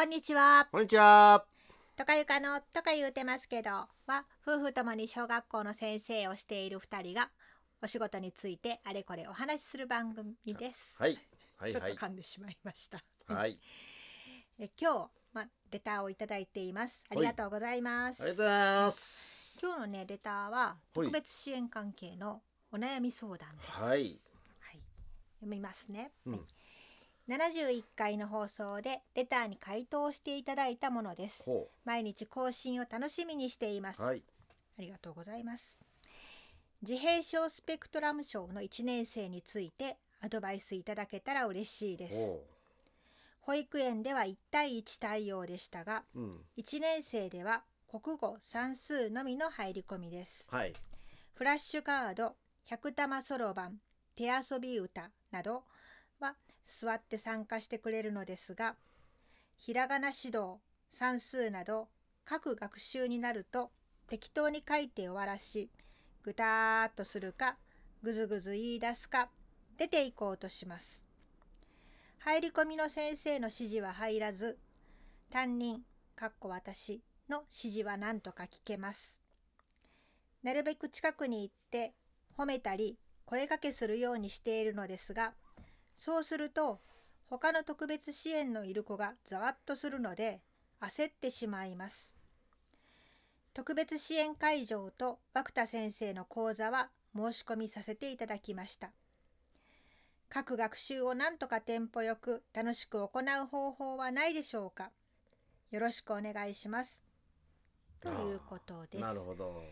こんにちは。こんにちは。とかゆかのとか言うてますけどは夫婦ともに小学校の先生をしている二人がお仕事についてあれこれお話しする番組です。はい。はいはいちょっと。噛んでしまいました。はい。え今日まレターをいただいています。ありがとうございます。ありがとうございます。今日のねレターは特別支援関係のお悩み相談です。はいはい読みますね。うんはい71回の放送でレターに回答していただいたものです。ほ毎日更新を楽しみにしています。う。はい。ありがとうございます。自閉症スペクトラム症の1年生についてアドバイスいただけたら嬉しいです。ほ保育園では1対1対応でしたが、う。うん。1年生では国語算数のみの入り込みです。はい。フラッシュカード、百玉そろばん、手遊び歌などは座って参加してくれるのですが、ひらがな指導、算数など各学習になると適当に書いて終わらし、ぐたーっとするか、ぐずぐず言い出すか、出ていこうとします。入り込みの先生の指示は入らず、担任、かっこ私の指示は何とか聞けます。なるべく近くに行って褒めたり声かけするようにしているのですがそうすると他の特別支援のいる子がざわっとするので焦ってしまいます。特別支援会場と涌田先生の講座は申し込みさせていただきました。各学習をなんとかテンポよく楽しく行う方法はないでしょうか。よろしくお願いします。ということです。なるほど。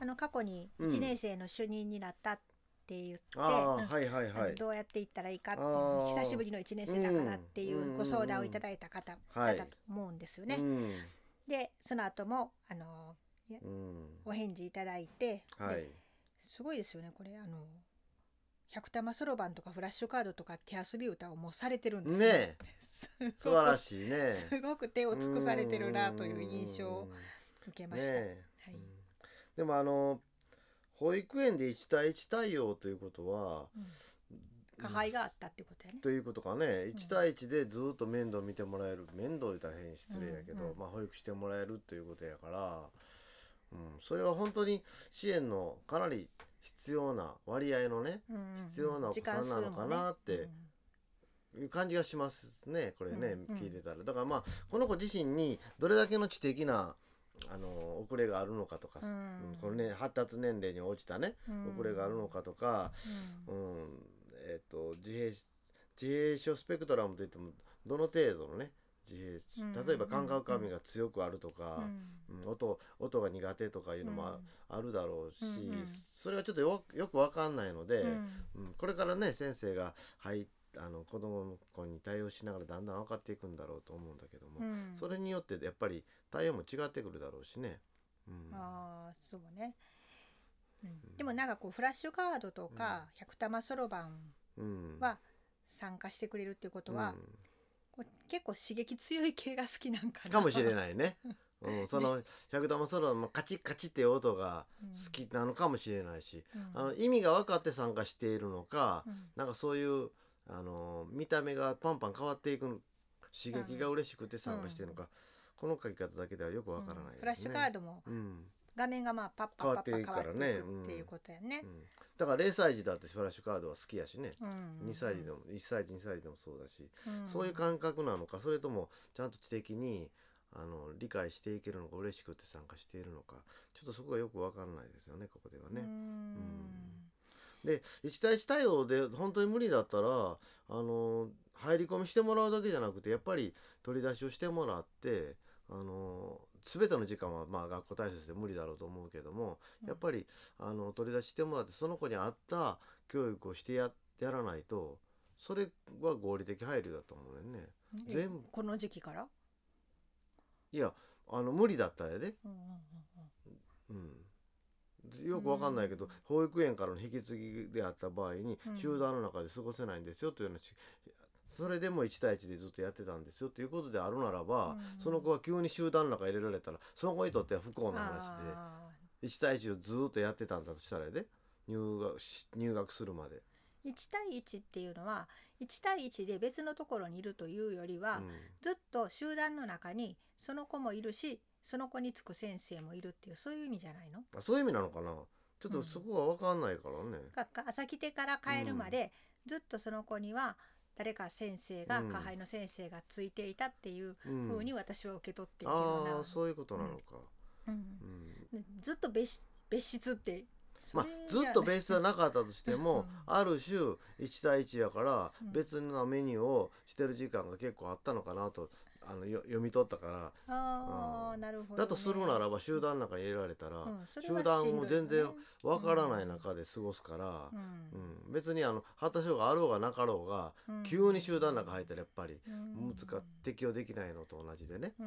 あの過去にうん1年生の主任になったって言って、はいはいはい。どうやっていったらいいかって久しぶりの1年生だからっていうご相談をいただいた方だと思うんですよね。うん。でその後もあのうん。お返事いただいて、はい。ですごいですよねこれあの百玉そろばんとかフラッシュカードとか手遊び歌をもうされてるんですよ。ねえ、すごく素晴らしいね。すごく手を尽くされてるなという印象を受けました。ねえはいうんでもあの保育園で1対1対応ということは、うん。加配があったってことやね。ということかね。1対1でずっと面倒見てもらえる。面倒言ったら変失礼やけど、うん。うん。まあ、保育してもらえるということやから、うん、それは本当に支援のかなり必要な割合のねうん。うんうん必要なお子さんなのかなっていう感じがしますねこれね、うん。うん。聞いてたら。だからまあこの子自身にどれだけの知的なあの遅れがあるのかとか、うん。うんこれね発達年齢に応じたねうん。遅れがあるのかとか、ううんんえっと自閉自閉症スペクトラムといってもどの程度のね自閉うん。例えば感覚過敏が強くあるとか、うん。うん音音が苦手とかいうのもあ,、あるだろうし、うんうん。それはちょっとよよくわかんないので、うん。うんこれからね先生が入あの子供の子に対応しながらだんだん分かっていくんだろうと思うんだけども、うん。それによってやっぱり対応も違ってくるだろうしね。うん。ああそうね、うん、でもなんかこうフラッシュカードとか百玉そろばんうん。は参加してくれるっていうことは、こう結構刺激強い系が好きなんかな。うんかもしれないね。うん、その百玉ソロのカチッカチッっていう音がうん。好きなのかもしれないし、うん。あの意味が分かって参加しているのか、うん。なんかそういうあの見た目がパンパン変わっていくの刺激が嬉しくて参加しているのか、この書き方だけではよくわからないですね。フラッシュカードもうん。画面がまあパッパッパッパ変変わわってていくからね。くっていうことやね。う。ん。だから0歳児だってフラッシュカードは好きやしね、うん。2歳児でも1歳児2歳児でもそうだし、うん。そういう感覚なのかそれともちゃんと知的にあの理解していけるのか嬉しくて参加しているのか。ちょっとそこがよくわかんないですよねここではね。うんで1対1対応で本当に無理だったらあの入り込みしてもらうだけじゃなくてやっぱり取り出しをしてもらってあの全ての時間はまあ学校対策で無理だろうと思うけどもやっぱりあの取り出ししてもらってその子に合った教育をしてややらないとそれは合理的配慮だと思うよね。え全部この時期から、いやあの無理だったらやで、うんうんうんうん。うん、よくわかんないけど、うん保育園からの引き継ぎであった場合に、うん。集団の中で過ごせないんですよというようなしそれでも1対1でずっとやってたんですよということであるならば、うん。その子が急に集団の中に入れられたらその子にとっては不幸な話あで1対1をずっとやってたんだとしたらやで入学し入学するまで。ー1対1っていうのは1対1で別のところにいるというよりは、うん。ずっと集団の中にその子もいるしその子につく先生もいるっていうそういう意味じゃないの？あそういう意味なのかな。ちょっとそこは分かんないからね、がが朝来てから帰るまで、ずっとその子には誰か先生が、うん。下輩の先生がついていたっていううん。風に私は受け取っているけどな、ああそういうことなのか、うん。うん。ずっと別別室ってそまあずっとベースはなかったとしても、うん。ある種1対1やからうん。別なメニューをしてる時間が結構あったのかなとあのよ読み取ったから。ああ、うん。なるほど、ね、だとするならば集団の中に入れられたら、うん。それは集団も全然わからない中で過ごすから、うん。うん。別にあの発達障害あろうがなかろうが、うん。急に集団の中入ったらやっぱりうん。難適応できないのと同じでね、うん。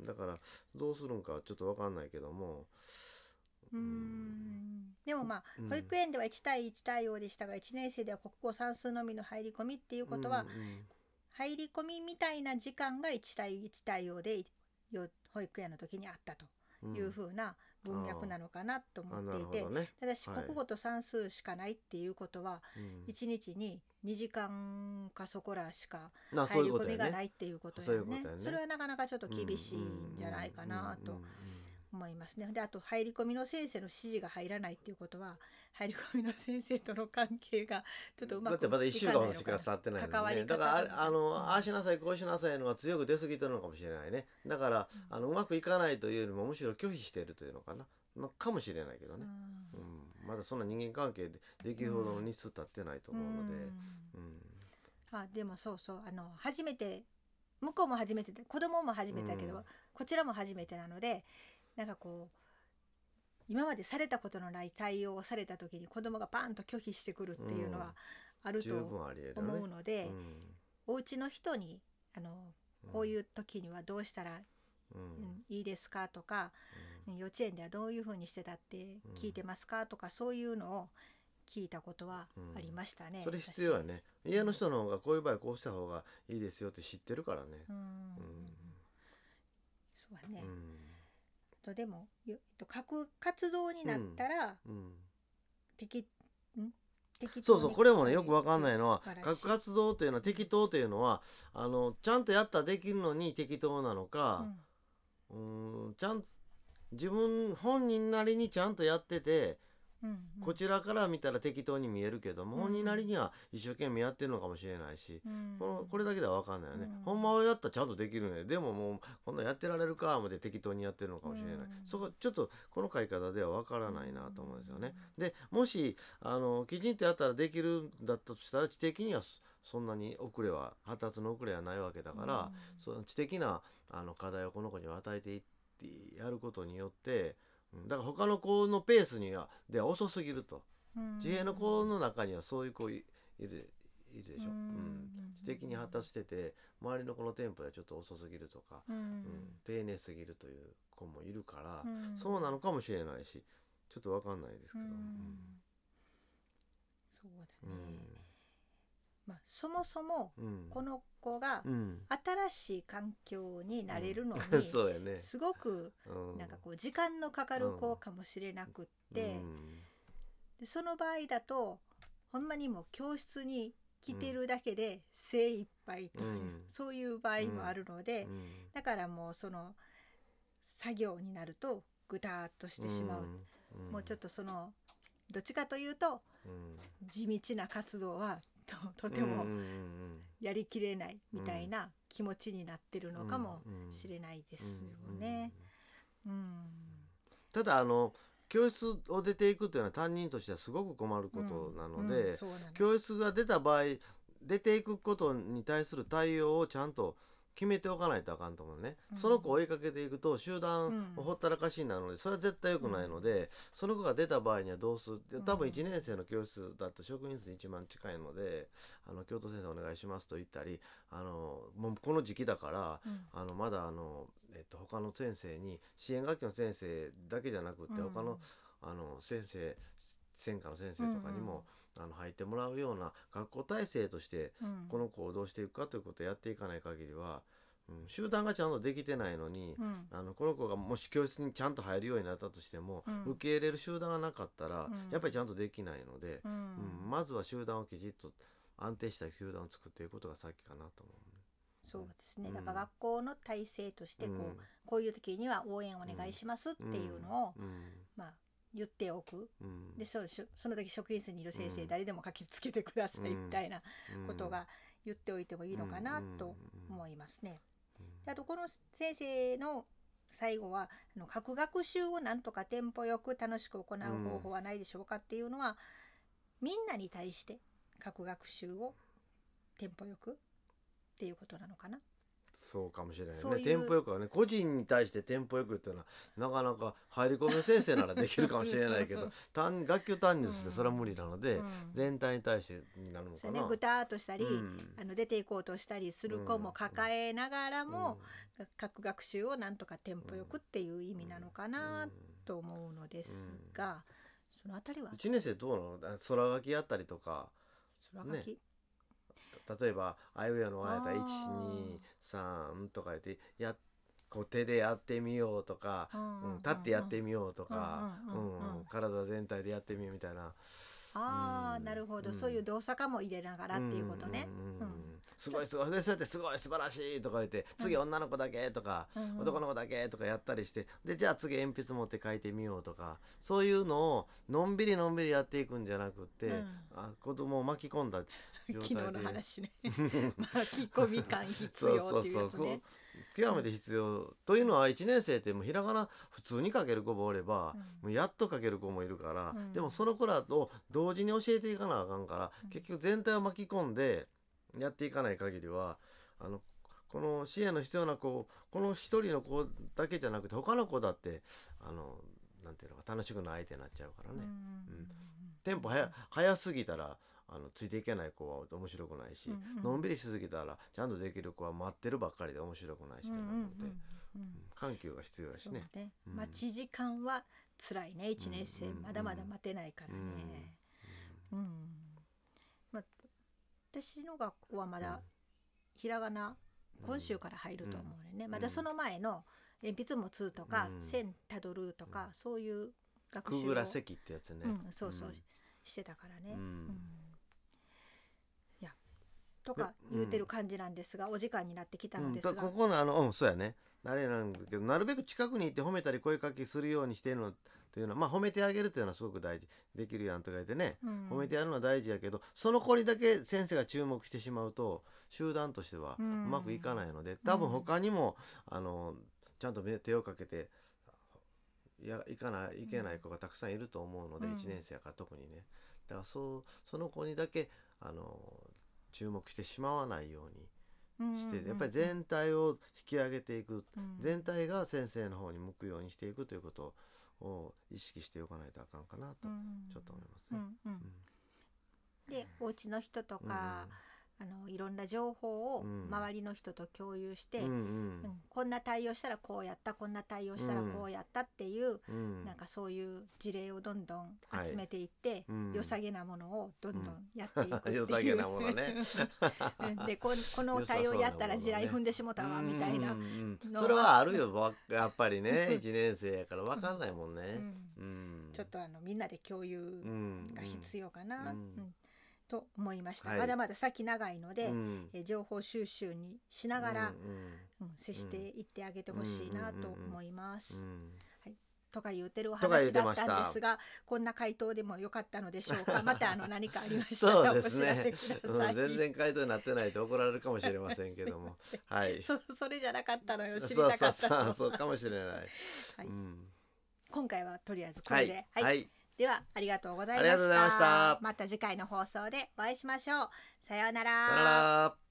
うん。だからどうするんかはちょっとわかんないけども、うん。でもまあ、うん。保育園では1対1対応でしたが1年生では国語算数のみの入り込みっていうことは、うんうん入り込みみたいな時間が1対1対応でよ保育園の時にあったとうん。いうふうな文脈なのかなと思っていて、るほどね、ただしはい。国語と算数しかないっていうことは、うん。1日に2時間かそこらしか入り込みがないっていうことそういやねうことやね。それはなかなかちょっと厳しいんじゃないかなと思いますね。であと入り込みの先生の指示が入らないっていうことは入り込みの先生との関係がちょっとうまくだってまだ1週間ほどしかい経ってない関わり方のにねだからあの、うんああしなさいこうしなさいのが強く出過ぎてるのかもしれないね。だから、あのうまくいかないというよりもむしろ拒否しているというのかな。のかもしれないけどね、うん。うん。まだそんな人間関係でできるほどの日数経ってないと思うので、うん。うん。あでもそうそう。あの初めて向こうも初めてで子供も初めてだけど、うん。こちらも初めてなのでなんかこう今までされたことのない対応をされた時に子供がパンと拒否してくるっていうのはある十と思うので、うん。お家の人にあのこういう時にはどうしたら、うん。うんいいですかとか、幼稚園ではどういうふうにしてたって聞いてますかとかそういうのを聞いたことはありましたね。それ必要やね。家の人の方がこういう場合こうした方がいいですよって知ってるからね。私。うん。うん。そうだね。うんとでも、よえっと、書く活動になったら、うん。適ん。適そうそうこれもねよくわかんないのは素晴らしい各活動というのは適当というのはあのちゃんとやったらできるのに適当なのかうーんちゃん自分本人なりにちゃんとやっててうんうんこちらから見たら適当に見えるけどもうん本人なりには一生懸命やってるのかもしれないしうんこのこれだけでは分かんないよね、うん。ほんまはやったらちゃんとできるねでももうこんなんやってられるかまで適当にやってるのかもしれない、うんそこちょっとこの書き方では分からないなと思うんですよね。でもしあのきちんとやったらできるんだったとしたら知的にはそそんなに遅れは発達の遅れはないわけだから、うんその知的なあの課題をこの子には与えていってやることによってうんだから他の子のペースにはでは遅すぎると。うん。自閉の子の中にはそういう子いいるいるでしょ、ううん。ん知的に発達してて周りの子のテンポがちょっと遅すぎるとか、うん。うん。丁寧すぎるという子もいるから、うん。そうなのかもしれないしちょっと分かんないですけど、そうだうね、んまあ、そもそもうん。この子がうん。新しい環境になれるのに、すごくうん、なんかこう時間のかかる子かもしれなくって、うん。でその場合だとほんまにもう教室に来てるだけで精一杯という、うん。そういう場合もあるので、うん。だからもうその作業になるとぐたーっとしてしまう、ん。もうちょっとそのどっちかというとうん。地道な活動はと とてもやりきれないみたいな気持ちになってるのかもしれないですよね。うんただあの教室を出ていくというのは担任としてはすごく困ることなので、教室が出た場合出ていくことに対する対応をちゃんと決めておかないとあかんと思うね、うん。その子を追いかけていくと集団をほったらかしになるのでそれは絶対良くないので、その子が出た場合にはどうする？で多分うん1年生の教室だと職員数一番近いのであの教頭先生お願いしますと言ったりあのもうこの時期だからうん。あのまだあの、えっと、他の先生に支援学級の先生だけじゃなくって他の,、あの先生専科の先生とかにも、あの入ってもらうような学校体制としてうん。この子をどうしていくかということをやっていかない限りは、うん集団がちゃんとできてないのに、うん。あのこの子がもし教室にちゃんと入るようになったとしても、うん。受け入れる集団がなかったら、うん。やっぱりちゃんとできないので、ううんんまずは集団をきちっと安定した集団を作っていくことが先かなと思そうですね。うん。だから学校の体制としてう。こう、うん。こういう時には応援お願いしますっていうのを、うん。まあ言っておく。うん。でそしその時職員室にいる先生、うん。誰でも書きつけてくださいうん。みたいなうん。ことが言っておいてもいいのかなと思いますね。であとこの先生の最後はあの各学習をなんとかテンポよく楽しく行う方法はないでしょうかっていうのは、みんなに対して各学習をテンポよくっていうことなのかな。そうかもしれないそういうねテンポよくはね個人に対してテンポよくっていうのはなかなか入り込み先生ならできるかもしれないけど単学級単位としてそれは無理なので、うん。全体に対してになるのかな。ねぐたーっとしたり、うん。あの出ていこうとしたりする子も抱えながらも、各学習をなんとかテンポよくっていう意味なのかなと思うのですが、そのあたりは？1年生どうなの？あ空書きやったりとか空書き、例えば「あいうえおのあやったらあー。123」とか言ってやこう手でやってみようとか、うん立ってやってみようとか、うん体全体でやってみようみたいな。ああ、うん。なるほど、うん。そういう動作化も入れながらっていうことね。すごいすごいでそうやってすごい素晴らしいとか言って次女の子だけとか、男の子だけとかやったりしてでじゃあ次鉛筆持って書いてみようとかそういうのをのんびりのんびりやっていくんじゃなくって、うん。あ子供を巻き込んだ状態で。昨日の話ね。巻き込み感必要っていうやつね。極めて必要というのは1年生ってもうひらがな普通に書ける子もおれば、うん。もうやっと書ける子もいるから、うん。でもその子らと同時に教えていかなあかんから、うん。結局全体を巻き込んでやっていかない限りはあのこの支援の必要な子この一人の子だけじゃなくて他の子だってあのなんていうのか楽しくない相手になっちゃうからね。うん。テンポ早早すぎたらあのついていけない子は面白くないし、うんうん。のんびりしすぎたらちゃんとできる子は待ってるばっかりで面白くないしなるので、うんうんうんうん。緩急が必要だしね。ね、うん。待ち時間は辛いね1年生、うんまだまだ待てないからね。うんまあ、私の学校はまだひらがな今週から入ると思うね、んまだその前の鉛筆持つとか、うん線たどるとか、そういう学習をくぐら席ってやつね。うん、そうそう、ん。してたからね。うんとか言うてる感じなんですが、お時間になってきたのですが、うんだここのあのうんそうやね。あれなんだけどなるべく近くに行って褒めたり声かけするようにしてるのというのはまあ褒めてあげるというのはすごく大事。できるやんとか言ってね、うん。褒めてやるのは大事やけどその子にだけ先生が注目してしまうと集団としてはううんまくいかないので、多分他にもあのちゃんと目手をかけていやいかないいけない子がたくさんいると思うので、うん。1年生やから特にね。だからそうその子にだけあの注目してしまわないように。して、やっぱり全体を引き上げていく、うん。全体が先生の方に向くようにしていくということを意識しておかないとあかんかなとちょっと思いますね。うんうん。うん。でお家の人とか、あのいろんな情報をうん。周りの人と共有して、うんうん。うんこんな対応したらこうやったこんな対応したらこうやったっていう、うん。なんかそういう事例をどんどんはい集めていって、うん。良さげなものをどんどんやっていくっていう、良さげなものね。うん。でこんこの対応やったら地雷踏んでしもたわみたいな、それはあるよ。わやっぱりね。1年生やから分かんないもんね。ちょっとあのみんなで共有うん。が必要かな、うん。うんと思いました、はい。まだまだ先長いので、うん。え情報収集にしながら、うんうん接していってあげてほしいなと思います。うんとか言うてるおとか言話だったたんですがこんな回答でもよかったのでしょうか。またあの何かありましたらお知そうですね。らせください。うん全然回答になってないと怒られるかもしれませんけども。はい。そそれじゃなかったのよ。知りそうたかったの。そうそうそうかもしれない。はい。うん。今回はとりあえずこはい。れで、はい。はいではありがとうございましたましたまた次回の放送でお会いしましょうさようならさよなら。